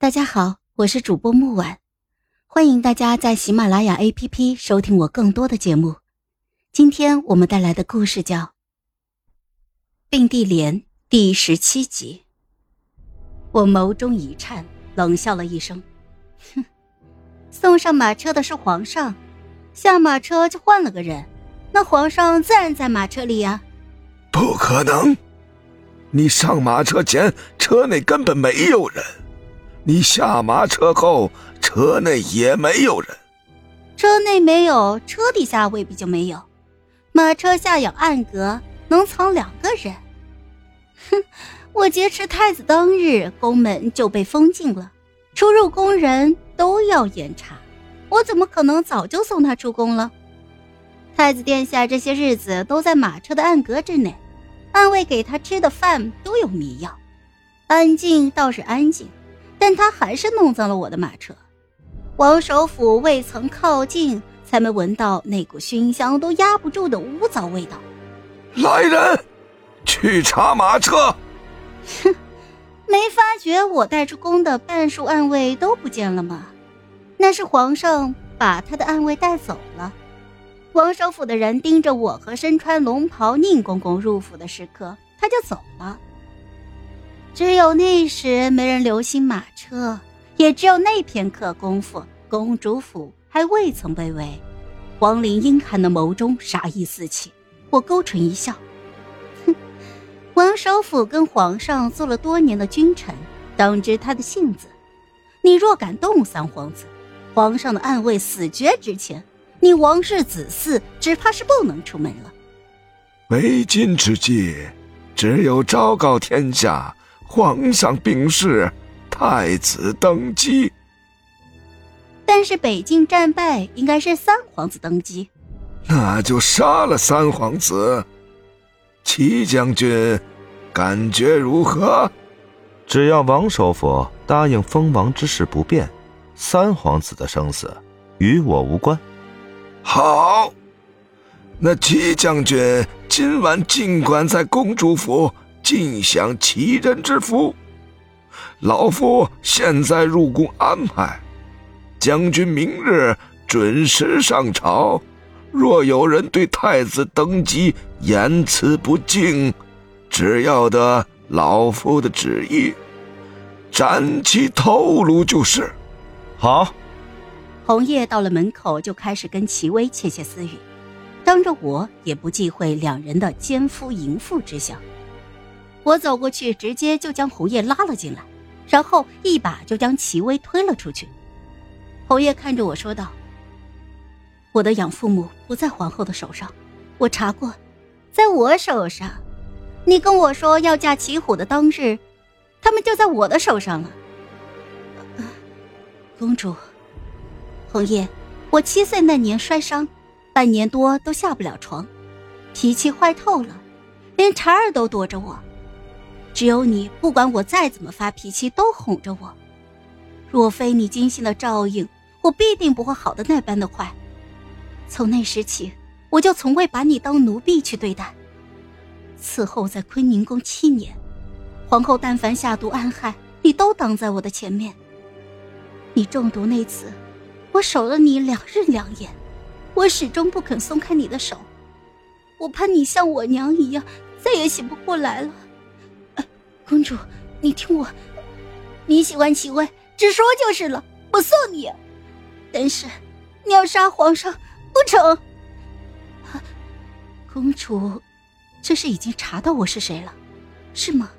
大家好，我是主播木婉，欢迎大家在喜马拉雅 APP 收听我更多的节目。今天我们带来的故事叫《并蒂莲》第十七集。我眸中一颤，冷笑了一声：“哼，送上马车的是皇上，下马车就换了个人，那皇上自然在马车里呀。”不可能！你上马车前，车内根本没有人。你下马车后，车内也没有人。车内没有，车底下未必就没有。马车下有暗格，能藏两个人。哼，我劫持太子当日，宫门就被封禁了，出入宫人都要严查。我怎么可能早就送他出宫了？太子殿下这些日子都在马车的暗格之内，暗卫给他吃的饭都有迷药。安静倒是安静。但他还是弄脏了我的马车，王首府未曾靠近，才没闻到那股熏香都压不住的污糟味道。来人，去查马车。哼，没发觉我带出宫的半数暗卫都不见了吗？那是皇上把他的暗卫带走了。王首府的人盯着我和身穿龙袍宁公公入府的时刻，他就走了。只有那时没人留心马车，也只有那片刻功夫，公主府还未曾被围。王林阴寒的眸中杀意四起，我勾唇一笑，哼，王首府跟皇上做了多年的君臣，当知他的性子。你若敢动三皇子，皇上的暗卫死绝之前，你王氏子嗣只怕是不能出门了。为今之计，只有昭告天下。皇上病逝，太子登基。但是北境战败，应该是三皇子登基。那就杀了三皇子。齐将军，感觉如何？只要王首府答应封王之事不变，三皇子的生死与我无关。好，那齐将军今晚尽管在公主府。尽享齐人之福，老夫现在入宫安排，将军明日准时上朝。若有人对太子登基言辞不敬，只要得老夫的旨意，斩其头颅就是。好。红叶到了门口就开始跟齐威窃窃私语，当着我也不忌讳两人的奸夫淫妇之相。我走过去，直接就将红叶拉了进来，然后一把就将齐薇推了出去。侯爷看着我说道：“我的养父母不在皇后的手上，我查过，在我手上。你跟我说要嫁齐虎的当日，他们就在我的手上了。”公主，侯爷，我七岁那年摔伤，半年多都下不了床，脾气坏透了，连婵儿都躲着我。只有你，不管我再怎么发脾气，都哄着我。若非你精心的照应，我必定不会好的那般的快。从那时起，我就从未把你当奴婢去对待。此后在坤宁宫七年，皇后但凡下毒暗害，你都挡在我的前面。你中毒那次，我守了你两日两夜，我始终不肯松开你的手。我怕你像我娘一样，再也醒不过来了。公主，你听我，你喜欢齐薇，直说就是了，我送你。但是，你要杀皇上不成？公主，这是已经查到我是谁了，是吗？